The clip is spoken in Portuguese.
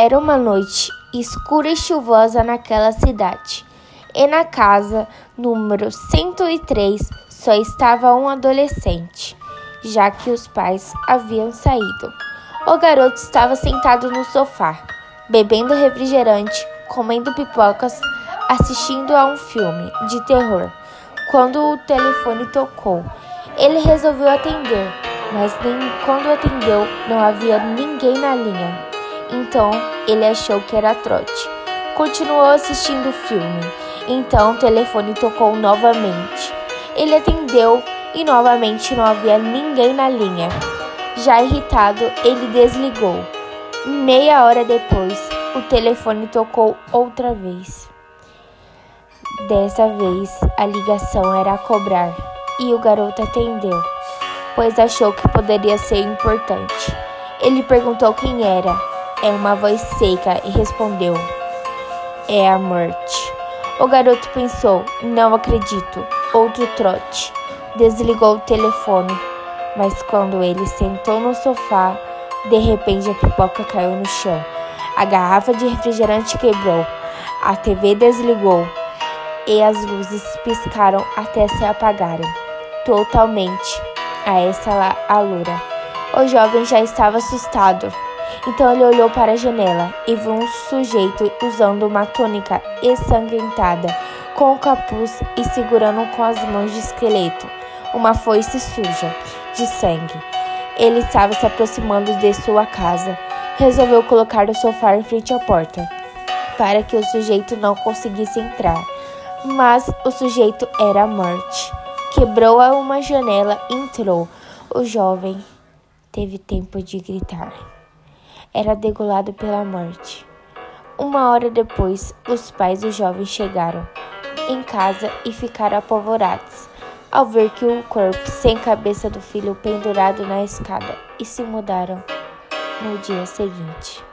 Era uma noite escura e chuvosa naquela cidade. E na casa número 103 só estava um adolescente, já que os pais haviam saído. O garoto estava sentado no sofá, bebendo refrigerante, comendo pipocas, assistindo a um filme de terror. Quando o telefone tocou, ele resolveu atender, mas nem quando atendeu não havia ninguém na linha. Então ele achou que era trote. Continuou assistindo o filme. Então o telefone tocou novamente. Ele atendeu e novamente não havia ninguém na linha. Já irritado, ele desligou. Meia hora depois, o telefone tocou outra vez. Dessa vez, a ligação era a cobrar e o garoto atendeu, pois achou que poderia ser importante. Ele perguntou quem era é uma voz seca e respondeu: É a morte. O garoto pensou: Não acredito. Outro trote. Desligou o telefone, mas quando ele sentou no sofá, de repente a pipoca caiu no chão. A garrafa de refrigerante quebrou. A TV desligou e as luzes piscaram até se apagarem totalmente a essa alura. O jovem já estava assustado. Então ele olhou para a janela e viu um sujeito usando uma túnica ensanguentada, com o capuz e segurando com as mãos de esqueleto uma foice suja de sangue. Ele estava se aproximando de sua casa. Resolveu colocar o sofá em frente à porta, para que o sujeito não conseguisse entrar. Mas o sujeito era a morte. Quebrou uma janela e entrou. O jovem teve tempo de gritar era degolado pela morte. Uma hora depois, os pais do jovem chegaram em casa e ficaram apavorados ao ver que o corpo sem cabeça do filho pendurado na escada e se mudaram no dia seguinte.